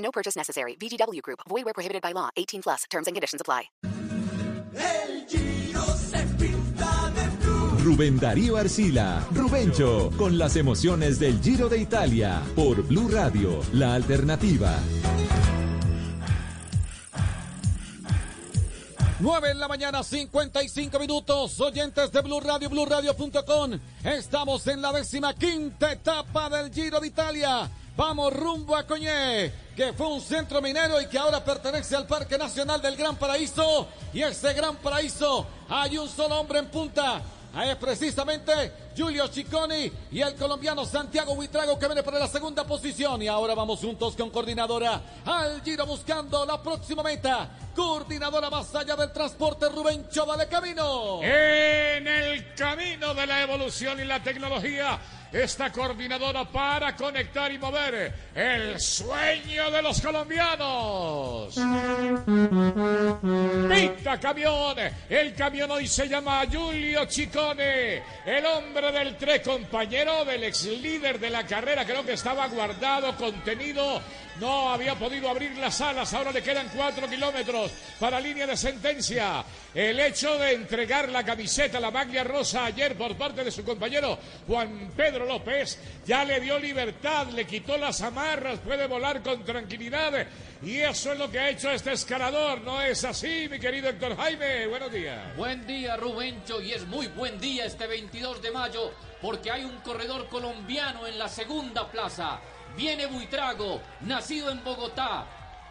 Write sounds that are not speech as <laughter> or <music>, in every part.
No purchase necessary. VGW Group. Void where prohibited by law. 18 plus. Terms and conditions apply. El Giro se pinta de blue. Rubén Darío Arcila, Rubencho, con las emociones del Giro de Italia, por Blue Radio, la alternativa. 9 en la mañana, 55 minutos. Oyentes de Blue Radio, BlueRadio.com. Estamos en la décima quinta etapa del Giro de Italia. Vamos rumbo a Coñé, que fue un centro minero y que ahora pertenece al Parque Nacional del Gran Paraíso. Y ese Gran Paraíso hay un solo hombre en punta. Es precisamente Julio Cicconi y el colombiano Santiago Huitrago que viene por la segunda posición. Y ahora vamos juntos con coordinadora al Giro buscando la próxima meta. Coordinadora más allá del transporte, Rubencho, dale camino. En el camino de la evolución y la tecnología, esta coordinadora para conectar y mover el sueño de los colombianos. Pita camión, el camión hoy se llama Julio Chicone, el hombre del tres, compañero del ex líder de la carrera, creo que estaba guardado, contenido, no había podido abrir las alas, ahora le quedan cuatro kilómetros para línea de sentencia. El hecho de entregar la camiseta, la maglia rosa ayer por parte de su compañero Juan Pedro López, ya le dio libertad, le quitó las amarras, puede volar con tranquilidad. Y eso es lo que ha hecho este escalador, ¿no es así, mi querido Héctor Jaime? Buenos días. Buen día, Rubencho, y es muy buen día este 22 de mayo, porque hay un corredor colombiano en la segunda plaza. Viene Buitrago, nacido en Bogotá.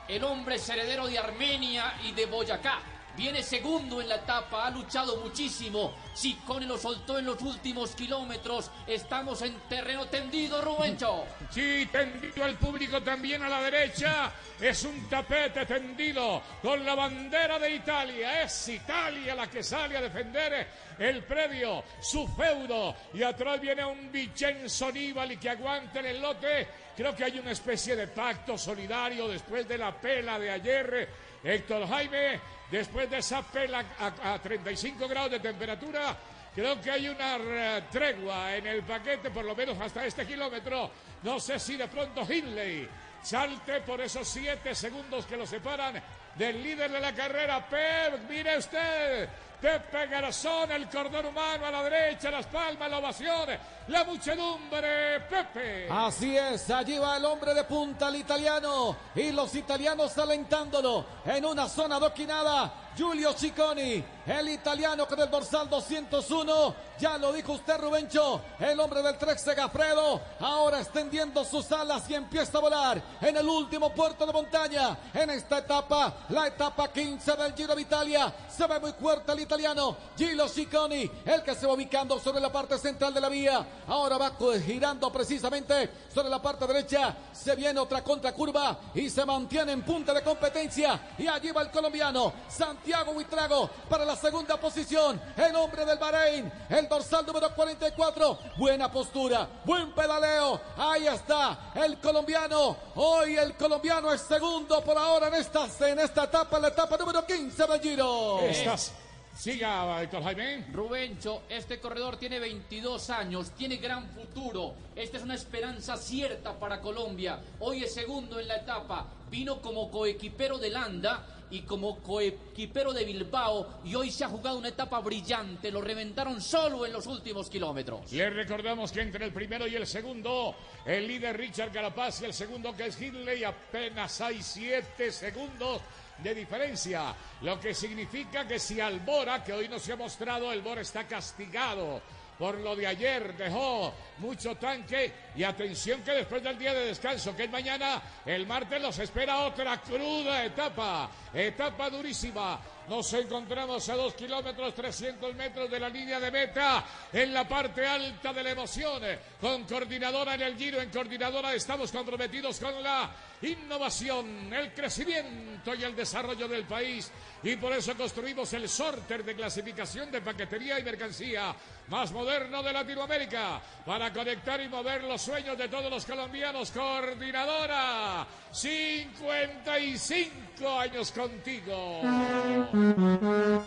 El hombre es heredero de Armenia y de Boyacá. Viene segundo en la etapa, ha luchado muchísimo. Chicone lo soltó en los últimos kilómetros. Estamos en terreno tendido, Rubencho. Sí, tendido al público también a la derecha. Es un tapete tendido con la bandera de Italia. Es Italia la que sale a defender el predio, su feudo. Y atrás viene un Vincenzo Nibali que aguanta el lote. Creo que hay una especie de pacto solidario después de la pela de ayer. Héctor Jaime, después de esa pela a, a 35 grados de temperatura, creo que hay una tregua en el paquete, por lo menos hasta este kilómetro. No sé si de pronto Hindley salte por esos 7 segundos que lo separan del líder de la carrera. Pep, mire usted. Pepe Garzón, el cordón humano a la derecha, las palmas, la ovación, la muchedumbre, Pepe. Así es, allí va el hombre de punta, el italiano, y los italianos alentándolo en una zona adoquinada. Giulio Cicconi, el italiano con el dorsal 201. Ya lo dijo usted, Rubencho, el hombre del Trek Segafredo. Ahora extendiendo sus alas y empieza a volar en el último puerto de montaña. En esta etapa, la etapa 15 del Giro de Italia. Se ve muy fuerte el italiano, Gilo Cicconi, el que se va ubicando sobre la parte central de la vía. Ahora va girando precisamente sobre la parte derecha. Se viene otra contracurva y se mantiene en punta de competencia. Y allí va el colombiano, Santiago Huitrago, para la segunda posición. El hombre del Bahrein, el dorsal número 44. Buena postura, buen pedaleo. Ahí está el colombiano. Hoy el colombiano es segundo por ahora en esta, en esta etapa, en la etapa número 15 del Giro. Estás. Siga, Héctor Jaime. Rubencho, este corredor tiene 22 años, tiene gran futuro. Esta es una esperanza cierta para Colombia. Hoy es segundo en la etapa. Vino como coequipero de Landa y como coequipero de Bilbao y hoy se ha jugado una etapa brillante. Lo reventaron solo en los últimos kilómetros. Les recordamos que entre el primero y el segundo, el líder Richard Carapaz y el segundo que es Hindley, apenas hay siete segundos de diferencia, lo que significa que si Albora, que hoy no se ha mostrado, el Bora está castigado por lo de ayer, dejó mucho tanque y atención que después del día de descanso, que es mañana, el martes los espera otra cruda etapa, etapa durísima. Nos encontramos a dos kilómetros, 300 metros de la línea de meta, en la parte alta de la emoción, con coordinadora en el giro, en coordinadora estamos comprometidos con la innovación, el crecimiento y el desarrollo del país. Y por eso construimos el sorter de clasificación de paquetería y mercancía más moderno de Latinoamérica para conectar y mover los sueños de todos los colombianos. Coordinadora, 55 años contigo.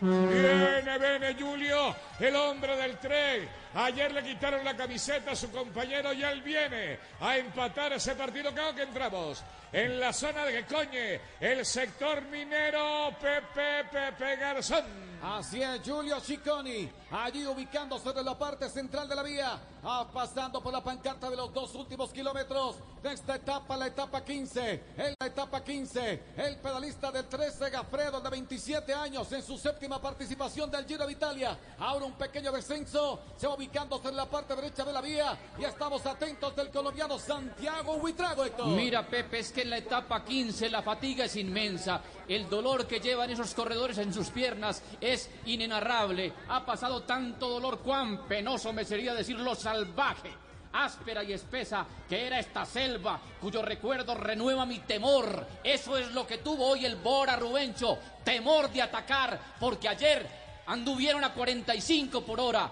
Viene, viene Julio, el hombre del tren. Ayer le quitaron la camiseta a su compañero y él viene a empatar ese partido. Creo que entramos en la zona de Coñe, el sector minero Pepe Pepe Garzón. Así es, Julio Cicconi, allí ubicándose en la parte central de la vía, ah, pasando por la pancarta de los dos últimos kilómetros de esta etapa, la etapa 15. En la etapa 15, el pedalista del 13, Gafredo, de 27 años, en su séptima participación del Giro de Italia. Ahora un pequeño descenso, se va ubicándose en la parte derecha de la vía y estamos atentos del colombiano Santiago Huitrago. Mira, Pepe, es que en la etapa 15 la fatiga es inmensa. El dolor que llevan esos corredores en sus piernas es inenarrable. Ha pasado tanto dolor, cuán penoso me sería decirlo salvaje. Áspera y espesa que era esta selva, cuyo recuerdo renueva mi temor. Eso es lo que tuvo hoy el Bora Rubencho, temor de atacar, porque ayer anduvieron a 45 por hora.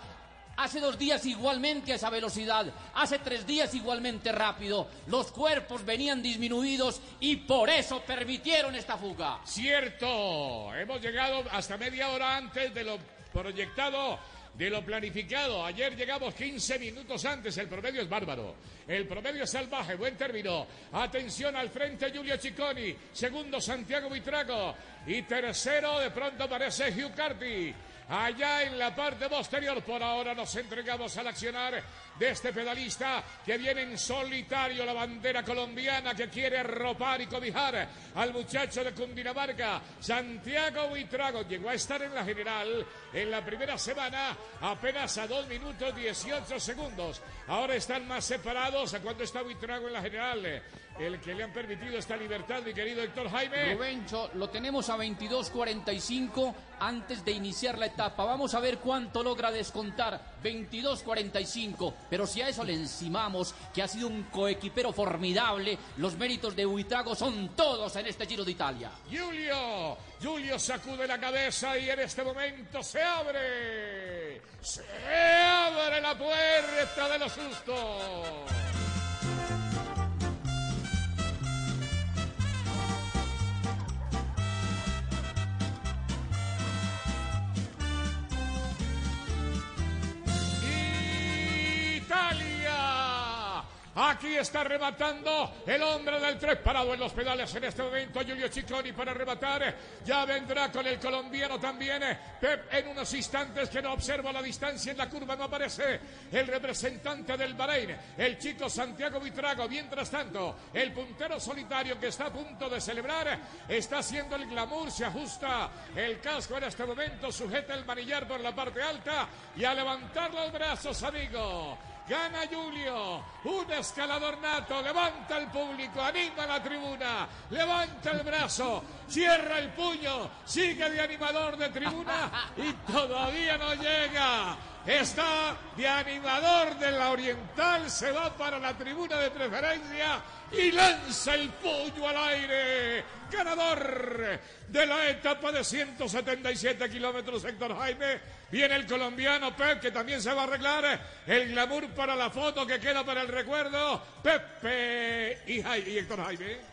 Hace dos días igualmente a esa velocidad, hace tres días igualmente rápido. Los cuerpos venían disminuidos y por eso permitieron esta fuga. Cierto, hemos llegado hasta media hora antes de lo proyectado, de lo planificado. Ayer llegamos 15 minutos antes, el promedio es bárbaro. El promedio es salvaje, buen término. Atención al frente Julio Cicconi, segundo Santiago Vitrago y tercero de pronto aparece Hugh Carty. Allá en la parte posterior, por ahora nos entregamos al accionar de este pedalista que viene en solitario la bandera colombiana que quiere arropar y cobijar al muchacho de Cundinamarca, Santiago Buitrago. Llegó a estar en la general en la primera semana apenas a 2 minutos 18 segundos. Ahora están más separados. ¿A cuánto está Buitrago en la general? El que le han permitido esta libertad, mi querido Héctor Jaime. Rubencho, lo tenemos a 22.45 antes de iniciar la etapa. Vamos a ver cuánto logra descontar. 22.45. Pero si a eso le encimamos que ha sido un coequipero formidable, los méritos de Buitrago son todos en este Giro de Italia. Julio, Julio sacude la cabeza y en este momento se abre. Se abre la puerta de los sustos. Aquí está rematando el hombre del tres parado en los pedales en este momento. Julio Cicconi para rematar. Ya vendrá con el colombiano también. Pep en unos instantes que no observa la distancia en la curva. No aparece el representante del Bahrein, el chico Santiago Vitrago. Mientras tanto, el puntero solitario que está a punto de celebrar está haciendo el glamour. Se ajusta el casco en este momento. Sujeta el manillar por la parte alta y a levantar los brazos, amigo. Gana Julio, un escalador nato, levanta el público, anima la tribuna, levanta el brazo, cierra el puño, sigue de animador de tribuna. Y todavía no llega. Está de animador de la Oriental, se va para la tribuna de preferencia y lanza el puño al aire. Ganador de la etapa de 177 kilómetros, Héctor Jaime. Viene el colombiano Pep, que también se va a arreglar. El glamour para la foto que queda para el recuerdo. Pepe y Héctor Jaime.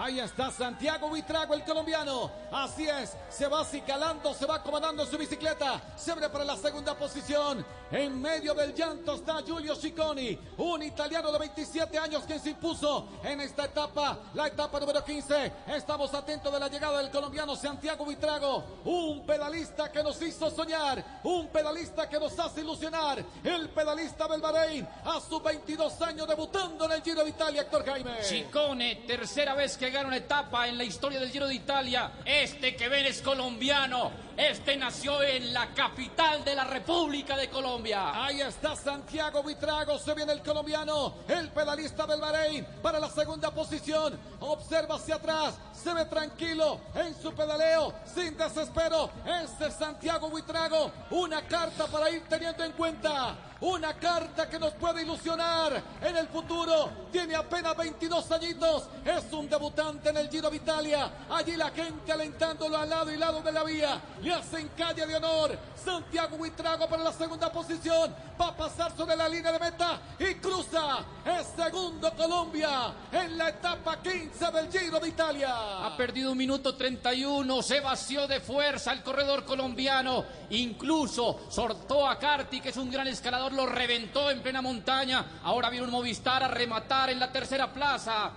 Ahí está Santiago Buitrago, el colombiano. Así es, se va acicalando, se va acomodando su bicicleta. Se abre para la segunda posición. En medio del llanto está Giulio Cicconi, un italiano de 27 años quien se impuso en esta etapa, la etapa número 15. Estamos atentos de la llegada del colombiano Santiago Buitrago, un pedalista que nos hizo soñar, un pedalista que nos hace ilusionar. El pedalista del Bahrein, a sus 22 años debutando en el Giro de Italia, Héctor Jaime. Chicone, tercera vez que gana una etapa en la historia del Giro de Italia. Este que ven es colombiano. Este nació en la capital de la República de Colombia. Ahí está Santiago Buitrago, se viene el colombiano, el pedalista del Bahrein para la segunda posición. Observa hacia atrás, se ve tranquilo en su pedaleo, sin desespero. Este es Santiago Buitrago, una carta para ir teniendo en cuenta. Una carta que nos puede ilusionar en el futuro. Tiene apenas 22 añitos, es un debutante en el Giro Vitalia. Allí la gente alentándolo al lado y lado de la vía. Le hacen calle de honor. Santiago Huitrago para la segunda posición. Va a pasar sobre la línea de meta y cruza. Es segundo Colombia en la etapa 15 del Giro de Italia. Ha perdido un minuto 31, se vació de fuerza el corredor colombiano. Incluso sortó a Carti, que es un gran escalador, lo reventó en plena montaña. Ahora viene un Movistar a rematar en la tercera plaza.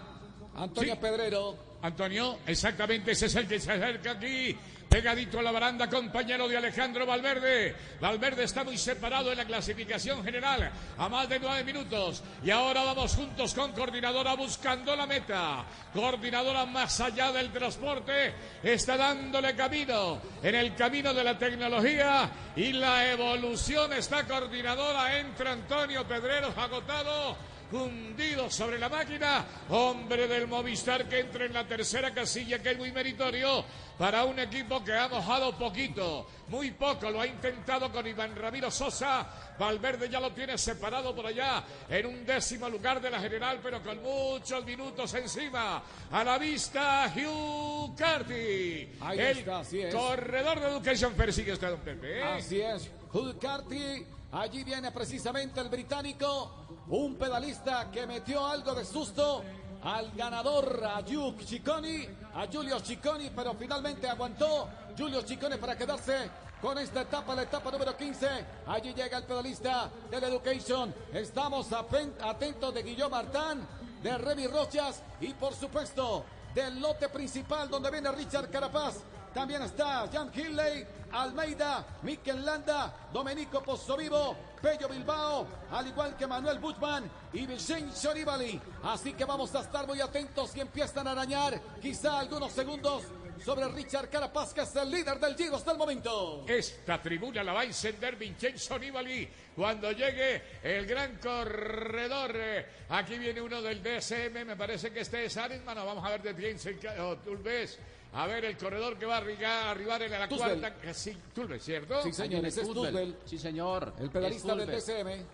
Antonio Sí. Pedrero. Antonio, exactamente ese es el que se acerca aquí, pegadito a la baranda, compañero de Alejandro Valverde. Valverde está muy separado en la clasificación general, a más de nueve minutos. Y ahora vamos juntos con coordinadora buscando la meta. Coordinadora más allá del transporte, está dándole camino en el camino de la tecnología y la evolución. Está coordinadora, entra Antonio Pedreros agotado hundido sobre la máquina. Hombre del Movistar que entra en la tercera casilla, que es muy meritorio para un equipo que ha mojado poquito, muy poco. Lo ha intentado con Iván Ramiro Sosa. Valverde ya lo tiene separado por allá en un décimo lugar de la general, pero con muchos minutos encima. A la vista, Hugh Carty. Ahí el está, así es. corredor de Education persigue usted, don Pepe. Así es, Hugh Carty. Allí viene precisamente el británico, un pedalista que metió algo de susto al ganador, a Hugh Ciccone, a Giulio Ciccone, pero finalmente aguantó Giulio Ciccone para quedarse con esta etapa, la etapa número 15. Allí llega el pedalista del Education. Estamos atentos de Guillermo Martán, de Remy Rochas y por supuesto del lote principal donde viene Richard Carapaz. También está Jan Hilley, Almeida, Mikel Landa, Domenico Pozzovivo, Pello Bilbao, al igual que Manuel Buchman y Vincenzo Nibali. Así que vamos a estar muy atentos y empiezan a arañar quizá algunos segundos sobre Richard Carapaz, que es el líder del Giro hasta el momento. Esta tribuna la va a encender Vincenzo Nibali cuando llegue el gran corredor. Aquí viene uno del DSM, me parece que este es Arenman. o Vamos a ver de Piensen o Tulves. A ver el corredor que va a arribar, arribar en la cuarta. eh, Sí, Tulves, ¿cierto? Sí, señor, ese es Tussel, Sí, señor. el pedalista del. DSM.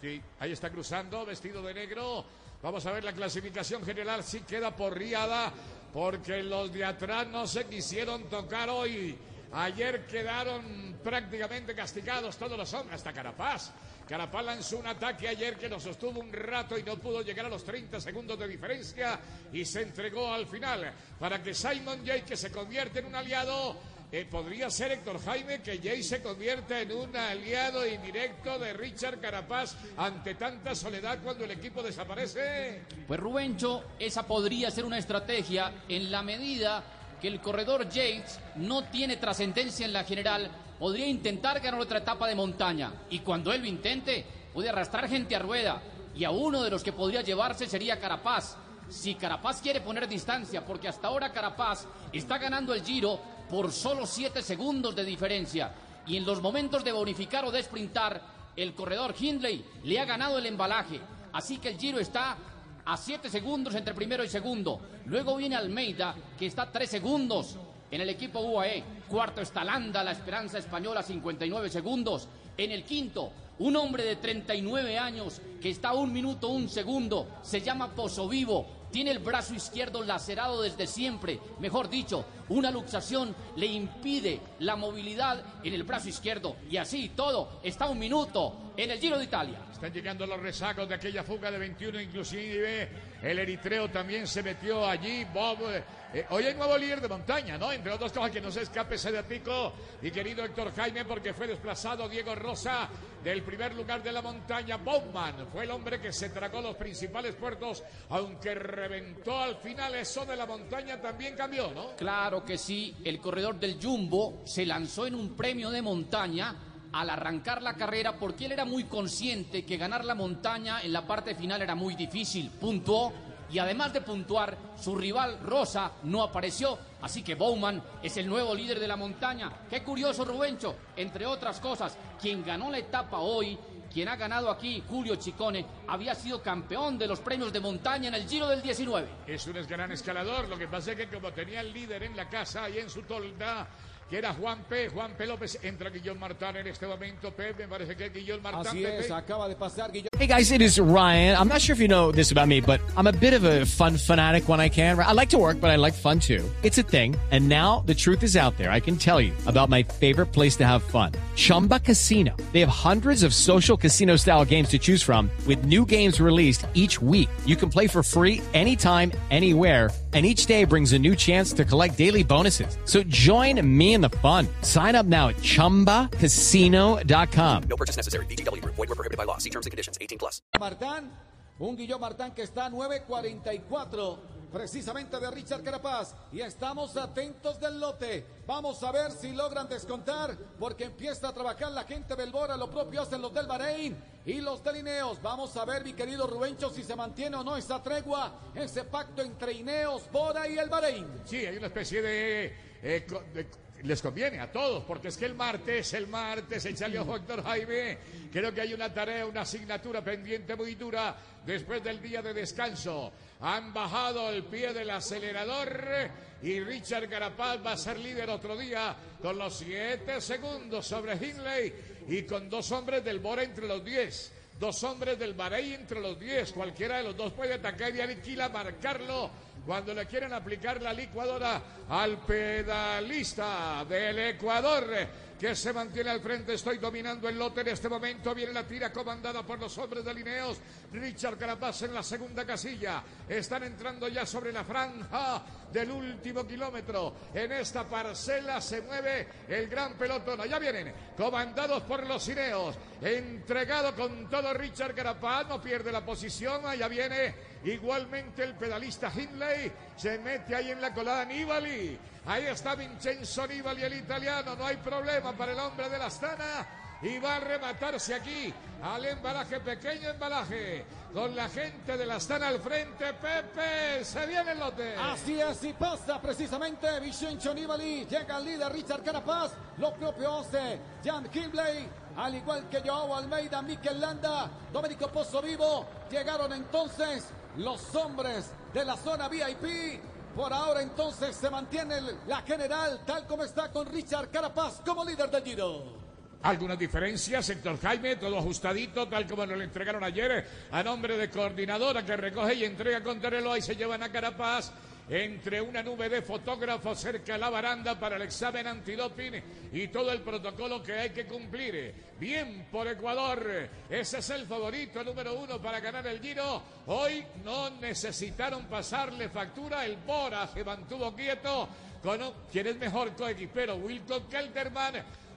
Sí, ahí está cruzando, vestido de negro. Vamos a ver la clasificación general, si queda porriada, porque los de atrás no se quisieron tocar hoy. Ayer quedaron prácticamente castigados todos los hombres, hasta Carapaz. Carapaz lanzó un ataque ayer que lo sostuvo un rato y no pudo llegar a los 30 segundos de diferencia y se entregó al final para que Simon Jay, que se convierte en un aliado, podría ser Héctor Jaime que Jay se convierta en un aliado indirecto de Richard Carapaz ante tanta soledad cuando el equipo desaparece. Pues Rubencho, esa podría ser una estrategia en la medida que el corredor Yates no tiene trascendencia en la general, podría intentar ganar otra etapa de montaña y cuando él lo intente puede arrastrar gente a rueda y a uno de los que podría llevarse sería Carapaz. Si Carapaz quiere poner distancia, porque hasta ahora Carapaz está ganando el Giro por solo 7 segundos de diferencia y en los momentos de bonificar o de sprintar, el corredor Hindley le ha ganado el embalaje. Así que el Giro está a 7 segundos entre primero y segundo. Luego viene Almeida, que está a 3 segundos en el equipo UAE. Cuarto está Landa, la esperanza española, 59 segundos. En el quinto, un hombre de 39 años que está a un minuto, un segundo. Se llama Pozo Vivo. Tiene el brazo izquierdo lacerado desde siempre. Mejor dicho, una luxación le impide la movilidad en el brazo izquierdo. Y así todo está un minuto en el Giro de Italia. Están llegando los rezagos de aquella fuga de 21, inclusive el eritreo también se metió allí. Bob, eh, eh, hoy hay nuevo líder de montaña, ¿no? Entre otras cosas, que no se escape ese de pico. Y querido Héctor Jaime, porque fue desplazado Diego Rosa del primer lugar de la montaña. Bowman fue el hombre que se tragó los principales puertos, aunque reventó al final eso de la montaña también cambió, ¿no? Claro que sí, el corredor del Jumbo se lanzó en un premio de montaña al arrancar la carrera porque él era muy consciente que ganar la montaña en la parte final era muy difícil. Puntuó y además de puntuar, su rival Rosa no apareció. Así que Bowman es el nuevo líder de la montaña. Qué curioso, Rubencho. Entre otras cosas, quien ganó la etapa hoy, quien ha ganado aquí, Julio Chicone, había sido campeón de los premios de montaña en el Giro del 19. Es un gran escalador. Lo que pasa es que como tenía el líder en la casa y en su tolda, que era Juan P. Juan P. López. Entra Guillón Martán en este momento. Pep, me parece que Guillón Martán. Así es, acaba de pasar Guillermo. Hey guys, it is Ryan. I'm not sure if you know this about me, but I'm a bit of a fun fanatic when I can. I like to work, but I like fun too. It's a thing. And now the truth is out there. I can tell you about my favorite place to have fun. Chumba Casino. They have hundreds of social casino style games to choose from with new games released each week. You can play for free anytime, anywhere and each day brings a new chance to collect daily bonuses. So join me in the fun. Sign up now at ChumbaCasino.com. No purchase necessary. VGW Group. Void were prohibited by law. See terms and conditions. 18 plus. Martán, un Guillón Martán que está a 9.44 precisamente de Richard Carapaz y estamos atentos del lote. Vamos a ver si logran descontar porque empieza a trabajar la gente del Bora, lo propio hacen los del Bahrein y los del Ineos. Vamos a ver mi querido Rubencho si se mantiene o no esa tregua, ese pacto entre Ineos, Bora y el Bahrein. Sí, hay una especie de, eh, de- Les conviene a todos, porque es que el martes, el martes, el salió Doctor Jaime. Creo que hay una tarea, una asignatura pendiente muy dura después del día de descanso. Han bajado el pie del acelerador y Richard Carapaz va a ser líder otro día con los siete segundos sobre Hindley y con dos hombres del Bora entre los diez. Dos hombres del Bahrein entre los 10. Cualquiera de los dos puede atacar y aniquila, marcarlo cuando le quieren aplicar la licuadora al pedalista del Ecuador que se mantiene al frente. Estoy dominando el lote en este momento. Viene la tira comandada por los hombres de Lineos. Richard Carapaz en la segunda casilla. Están entrando ya sobre la franja del último kilómetro. En esta parcela se mueve el gran pelotón. Allá vienen, comandados por los Ineos. Entregado con todo Richard Carapaz. No pierde la posición. Allá viene igualmente el pedalista Hindley. Se mete ahí en la colada Nibali. Ahí está Vincenzo Nibali, el italiano. No hay problema para el hombre de la Astana. Y va a rematarse aquí al embalaje, pequeño embalaje. Con la gente de la Astana al frente. Pepe, se viene el lote. Así es, y pasa precisamente Vincenzo Nibali, llega el líder Richard Carapaz, lo propio hace Jan Hindley, al igual que Joao Almeida, Mikel Landa, Domenico Pozzo Vivo, llegaron entonces los hombres de la zona VIP. Por ahora entonces se mantiene la general tal como está con Richard Carapaz como líder del Giro. Algunas diferencias, sector Jaime, todo ajustadito, tal como nos lo entregaron ayer a nombre de coordinadora que recoge y entrega con reloj y se llevan a Carapaz entre una nube de fotógrafos cerca de la baranda para el examen antidoping y todo el protocolo que hay que cumplir. Bien por Ecuador, ese es el favorito número uno para ganar el Giro. Hoy no necesitaron pasarle factura, el Bora se mantuvo quieto con un- quién es mejor coequipero, Wilco Kelterman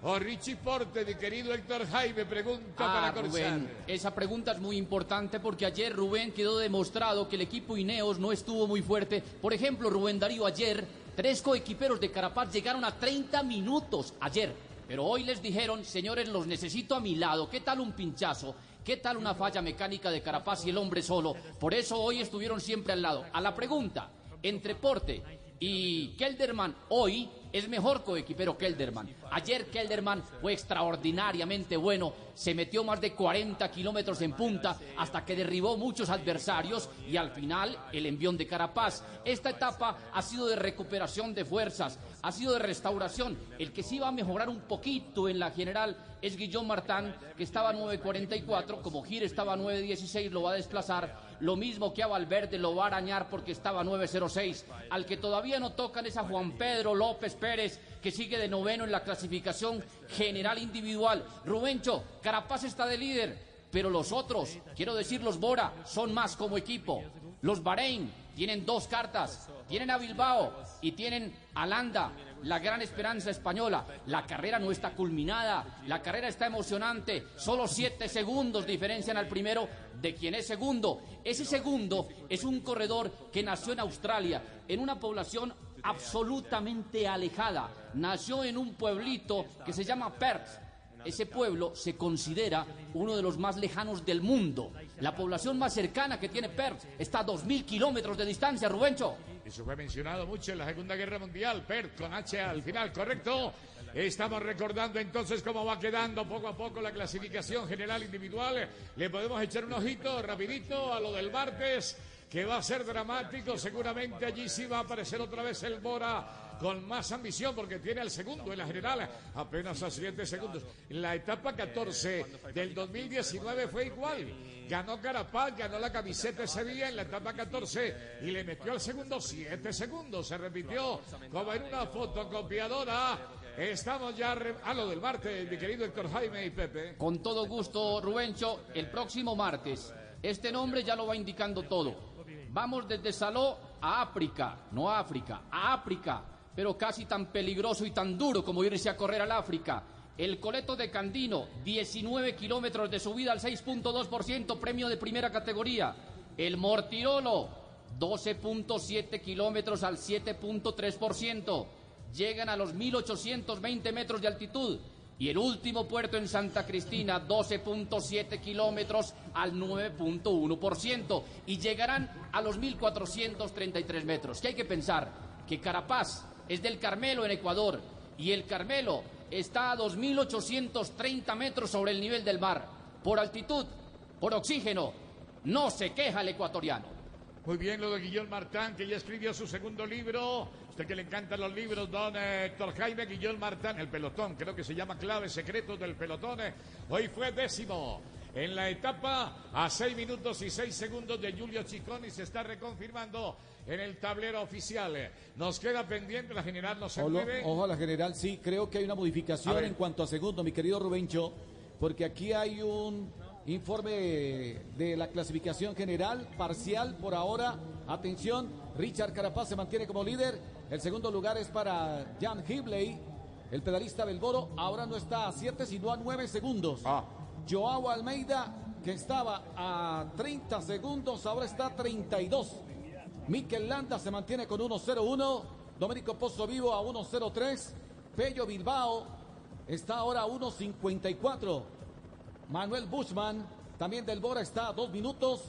o Richie Porte, mi querido Héctor Jaime, pregunta Ah, para Corsar. Rubén, esa pregunta es muy importante porque ayer Rubén quedó demostrado que el equipo Ineos no estuvo muy fuerte. Por ejemplo, Rubén Darío ayer, tres coequiperos de Carapaz llegaron a 30 minutos ayer. Pero hoy les dijeron, señores, los necesito a mi lado. ¿Qué tal un pinchazo? ¿Qué tal una falla mecánica de Carapaz y el hombre solo? Por eso hoy estuvieron siempre al lado. A la pregunta, entre Porte y Kelderman hoy es mejor coequipero Kelderman. Ayer Kelderman fue extraordinariamente bueno, se metió más de 40 kilómetros en punta hasta que derribó muchos adversarios y al final el envión de Carapaz. Esta etapa ha sido de recuperación de fuerzas, ha sido de restauración. El que sí va a mejorar un poquito en la general es Guillón Martán, que estaba a 9.44, como Gir estaba a 9.16, lo va a desplazar. Lo mismo que a Valverde lo va a arañar porque estaba a 9.06. Al que todavía no tocan es a Juan Pedro López Pérez, que sigue de noveno en la clasificación general individual. Rubencho, Carapaz está de líder, pero los otros, quiero decir los Bora, son más como equipo. Los Bahrein tienen dos cartas, tienen a Bilbao y tienen a Landa, la gran esperanza española. La carrera no está culminada, la carrera está emocionante. Solo siete segundos diferencian al primero de quien es segundo. Ese segundo es un corredor que nació en Australia, en una población absolutamente alejada. Nació en un pueblito que se llama Perth. Ese pueblo se considera uno de los más lejanos del mundo. La población más cercana que tiene Perth está a 2.000 kilómetros de distancia, Rubencho. Eso fue mencionado mucho en la Segunda Guerra Mundial, Perth con H al final, correcto. Estamos recordando entonces cómo va quedando poco a poco la clasificación general individual. Le podemos echar un ojito rapidito a lo del martes. que va a ser dramático. Seguramente allí sí va a aparecer otra vez el Bora con más ambición porque tiene el segundo en la general apenas a 7 segundos. La etapa 14 del 2019 fue igual. Ganó Carapaz, ganó la camiseta ese día en la etapa 14 y le metió al segundo 7 segundos. Se repitió como en una fotocopiadora. Estamos ya a lo del martes, mi querido Héctor Jaime y Pepe. Con todo gusto, Rubencho, el próximo martes. Este nombre ya lo va indicando todo. Vamos desde Saló a África, no África, a África, pero casi tan peligroso y tan duro como irse a correr al África. El Coleto de Candino, 19 kilómetros de subida al 6.2%, premio de primera categoría. El Mortirolo, 12.7 kilómetros al 7.3%. Llegan a los 1.820 metros de altitud. Y el último puerto en Santa Cristina, 12.7 kilómetros al 9.1%. Y llegarán a los 1.433 metros. Que hay que pensar que Carapaz es del Carmelo en Ecuador. Y el Carmelo está a 2.830 metros sobre el nivel del mar. Por altitud, por oxígeno, no se queja el ecuatoriano. Muy bien lo de Guillón Martán, que ya escribió su segundo libro. Usted que le encantan los libros, don Héctor Jaime Guillón Martán, el pelotón, creo que se llama Claves Secretos del Pelotón. Hoy fue décimo en la etapa a 6 minutos y 6 segundos de Julio Chicón y se está reconfirmando en el tablero oficial. Nos queda pendiente, la general no se Ojo, mueve. ojo a la general, sí, creo que hay una modificación en cuanto a segundo, mi querido Rubencho, porque aquí hay un informe de la clasificación general parcial por ahora. Atención, Richard Carapaz se mantiene como líder. El segundo lugar es para Jan Hibley, el pedalista del Boro. Ahora no está a 7, sino a 9 segundos. Joao Almeida, que estaba a 30 segundos, ahora está a 32. Mikel Landa se mantiene con 1-0-1. Domenico Pozo Vivo a 1-0-3. Pello Bilbao está ahora a 1-54. Manuel Bushman, también del Bora, está a 2 minutos.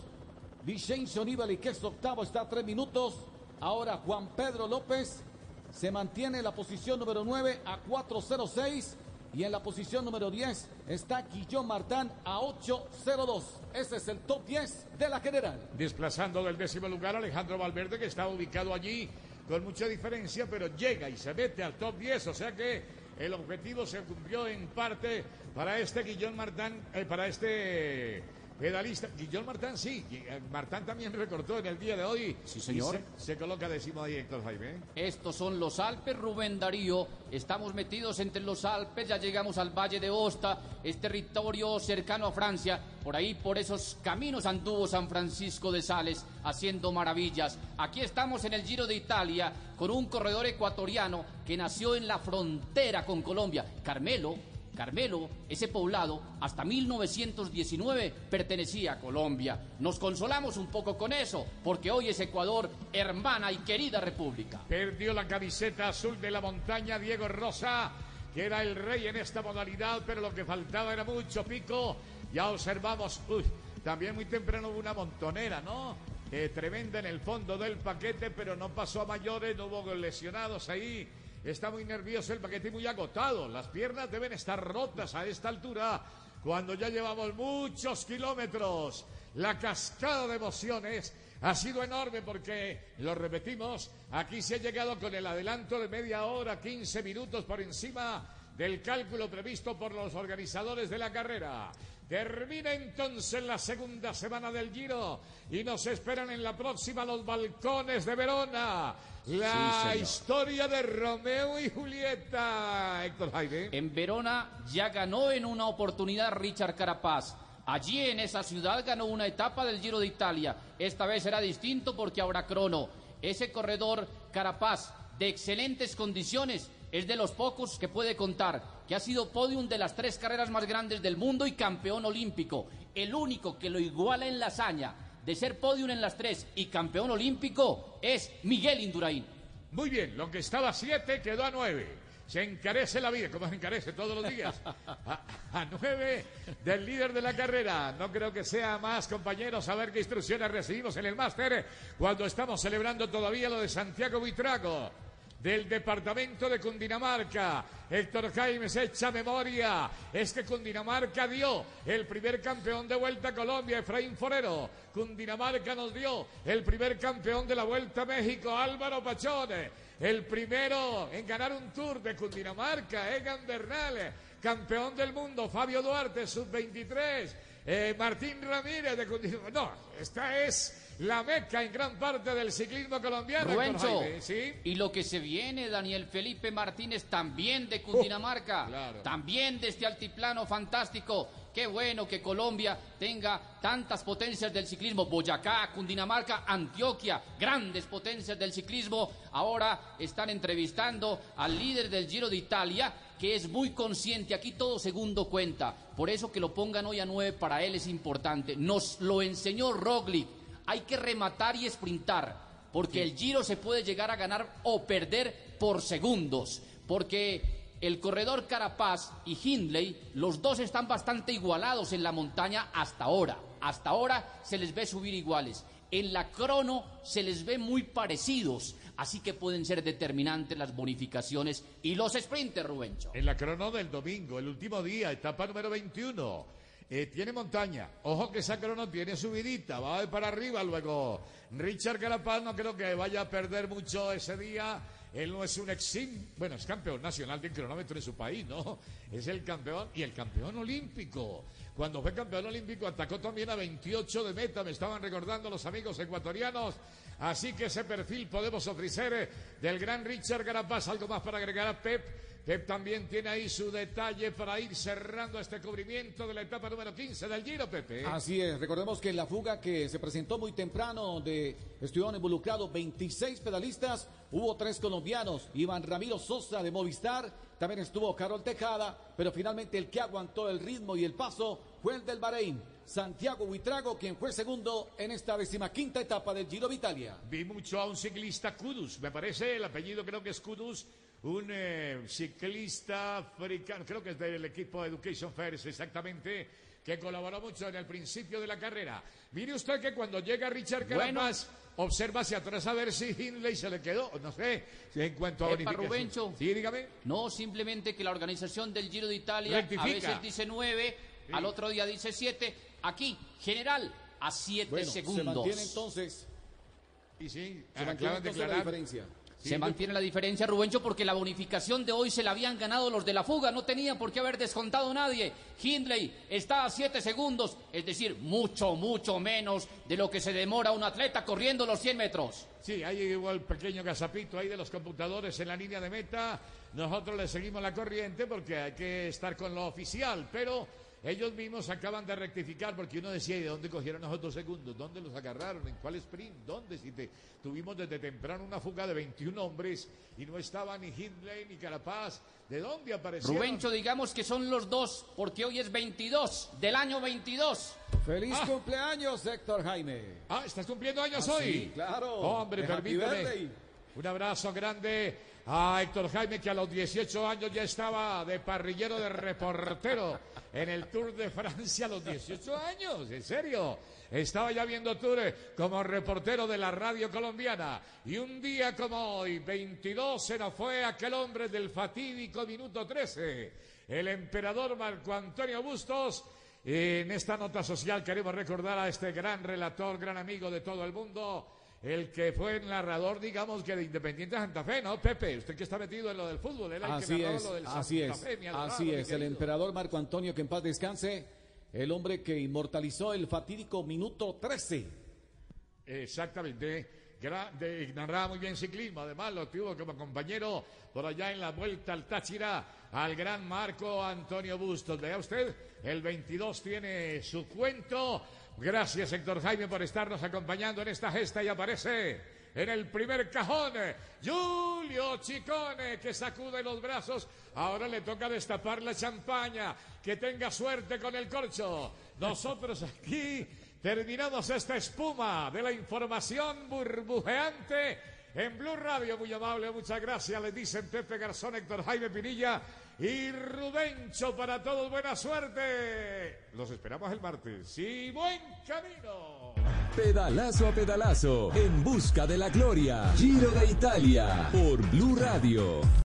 Vicencio Nibali, que es octavo, está a 3 minutos. Ahora Juan Pedro López se mantiene en la posición número 9 a 4-0-6. Y en la posición número 10 está Guillón Martán a 8-0-2. Ese es el top 10 de la general. Desplazando del décimo lugar Alejandro Valverde, que está ubicado allí con mucha diferencia, pero llega y se mete al top 10. O sea que el objetivo se cumplió en parte para este Guillón Martán, eh, para este pedalista. Guillón Martán, sí. Eh, Martán también recortó en el día de hoy. Sí, señor. Se, se coloca décimo ahí, Héctor Jaime. Estos son los Alpes, Rubén Darío. Estamos metidos entre los Alpes, ya llegamos al Valle de Osta, es territorio cercano a Francia. Por ahí, por esos caminos anduvo San Francisco de Sales haciendo maravillas. Aquí estamos en el Giro de Italia con un corredor ecuatoriano que nació en la frontera con Colombia, Carmelo. Carmelo, ese poblado, hasta 1919 pertenecía a Colombia. Nos consolamos un poco con eso, porque hoy es Ecuador, hermana y querida república. Perdió la camiseta azul de la montaña Diego Rosa, que era el rey en esta modalidad, pero lo que faltaba era mucho pico. Ya observamos, uy, también muy temprano hubo una montonera, ¿no? Eh, tremenda en el fondo del paquete, pero no pasó a mayores, no hubo lesionados ahí. Está muy nervioso el paquete muy agotado. Las piernas deben estar rotas a esta altura cuando ya llevamos muchos kilómetros. La cascada de emociones ha sido enorme porque, lo repetimos, aquí se ha llegado con el adelanto de media hora, 15 minutos por encima del cálculo previsto por los organizadores de la carrera. Termina entonces la segunda semana del Giro y nos esperan en la próxima los balcones de Verona. La historia de Romeo y Julieta, Héctor Jaime. En Verona ya ganó en una oportunidad Richard Carapaz. Allí en esa ciudad ganó una etapa del Giro de Italia. Esta vez será distinto porque habrá crono. Ese corredor Carapaz de excelentes condiciones es de los pocos que puede contar que ha sido podium de las tres carreras más grandes del mundo y campeón olímpico. El único que lo iguala en la hazaña de ser podium en las tres y campeón olímpico es Miguel Indurain. Muy bien, lo que estaba a siete quedó a nueve. Se encarece la vida, como se encarece todos los días. <laughs> A, a nueve del líder de la carrera. No creo que sea más, compañeros, a ver qué instrucciones recibimos en el máster cuando estamos celebrando todavía lo de Santiago Buitrago. Del departamento de Cundinamarca. Héctor Jaime se echa memoria. Es que Cundinamarca dio el primer campeón de Vuelta a Colombia, Efraín Forero. Cundinamarca nos dio el primer campeón de la Vuelta a México, Álvaro Pachone. El primero en ganar un tour de Cundinamarca, Egan Bernal. Campeón del mundo, Fabio Duarte, sub-23. Eh, Martín Ramírez de Cundinamarca. No, esta es la meca en gran parte del ciclismo colombiano. Héctor Rubencho, Jaime, ¿sí? y lo que se viene, Daniel Felipe Martínez, también de Cundinamarca, claro. también de este altiplano fantástico. Qué bueno que Colombia tenga tantas potencias del ciclismo. Boyacá, Cundinamarca, Antioquia, grandes potencias del ciclismo. Ahora están entrevistando al líder del Giro de Italia, que es muy consciente. Aquí todo segundo cuenta. Por eso que lo pongan hoy a nueve para él es importante. Nos lo enseñó Roglic. Hay que rematar y sprintar. Porque el Giro se puede llegar a ganar o perder por segundos. Porque el corredor Carapaz y Hindley, los dos están bastante igualados en la montaña hasta ahora. Hasta ahora se les ve subir iguales. En la crono se les ve muy parecidos, así que pueden ser determinantes las bonificaciones y los sprinters, Rubencho. En la crono del domingo, el último día, etapa número 21. Eh, tiene montaña. Ojo que esa crono tiene subidita, va a ir para arriba luego. Richard Carapaz no creo que vaya a perder mucho ese día. Él no es un exim, bueno, es campeón nacional de cronómetro en su país, ¿no? Es el campeón y el campeón olímpico. Cuando fue campeón olímpico atacó también a 28 de meta, me estaban recordando los amigos ecuatorianos. Así que ese perfil podemos ofrecer eh, del gran Richard Carapaz. Algo más para agregar a Pep. Pep también tiene ahí su detalle para ir cerrando este cubrimiento de la etapa número 15 del Giro, Pepe. Así es, recordemos que en la fuga que se presentó muy temprano, donde estuvieron involucrados 26 pedalistas, hubo tres colombianos, Iván Ramiro Sosa de Movistar, también estuvo Carol Tejada, pero finalmente el que aguantó el ritmo y el paso fue el del Bahrein, Santiago Buitrago, quien fue segundo en esta decimaquinta etapa del Giro de Italia. Vi mucho a un ciclista Kudus, me parece, el apellido creo que es Kudus, un eh, ciclista africano, creo que es del equipo Education First exactamente, que colaboró mucho en el principio de la carrera. Mire usted que cuando llega Richard Carapaz, observa hacia atrás a ver si Hindley se le quedó, no sé, en cuanto a Epa. Rubencho. Sí, dígame. No, simplemente que la organización del Giro de Italia a Rectifica. veces dice nueve, al otro día dice siete. Aquí, general, a siete Bueno, segundos. se mantiene entonces, Y sí, se mantiene entonces la declarar. diferencia. Se mantiene la diferencia, Rubencho, porque la bonificación de hoy se la habían ganado los de la fuga. No tenían por qué haber descontado nadie. Hindley está a 7 segundos, es decir, mucho, mucho menos de lo que se demora un atleta corriendo los 100 metros. Sí, hay igual pequeño gazapito ahí de los computadores en la línea de meta. Nosotros le seguimos la corriente porque hay que estar con lo oficial, pero ellos mismos acaban de rectificar porque uno decía, ¿y de dónde cogieron esos dos segundos? ¿Dónde los agarraron? ¿En cuál sprint? ¿Dónde? Si te, tuvimos desde temprano una fuga de 21 hombres y no estaba ni Hindley ni Carapaz. ¿De dónde aparecieron? Rubencho, digamos que son los dos, porque hoy es 22, del año 22. Feliz Ah. cumpleaños, Héctor Jaime. Ah, ¿estás cumpliendo años Ah, hoy? sí, claro. Hombre, permíteme. Un abrazo grande a Héctor Jaime, que a los 18 años ya estaba de parrillero de reportero en el Tour de Francia a los 18 años, en serio. Estaba ya viendo Tour como reportero de la radio colombiana. Y un día como hoy, 22, se nos fue aquel hombre del fatídico minuto 13, el emperador Marco Antonio Bustos. En esta nota social queremos recordar a este gran relator, gran amigo de todo el mundo, el que fue el narrador, digamos, que de Independiente Santa Fe, ¿no, Pepe? Usted que está metido en lo del fútbol, era el que Así es, lo del así Santa es, Fe, mi adorado, así es. El emperador Marco Antonio, que en paz descanse, el hombre que inmortalizó el fatídico minuto 13. Exactamente. Gra- de- narraba muy bien ciclismo, además lo tuvo como compañero por allá en la vuelta al Táchira al gran Marco Antonio Bustos. Vea usted, el 22 tiene su cuento. Gracias Héctor Jaime por estarnos acompañando en esta gesta y aparece en el primer cajón Julio Chicone que sacude los brazos. Ahora le toca destapar la champaña. Que tenga suerte con el corcho. Nosotros aquí Terminamos esta espuma de la información burbujeante en Blue Radio. Muy amable, muchas gracias. Les dicen Pepe Garzón, Héctor Jaime Pinilla y Rubencho para todos. Buena suerte. Los esperamos el martes. Y buen camino. Pedalazo a pedalazo, en busca de la gloria. Giro de Italia, por Blue Radio.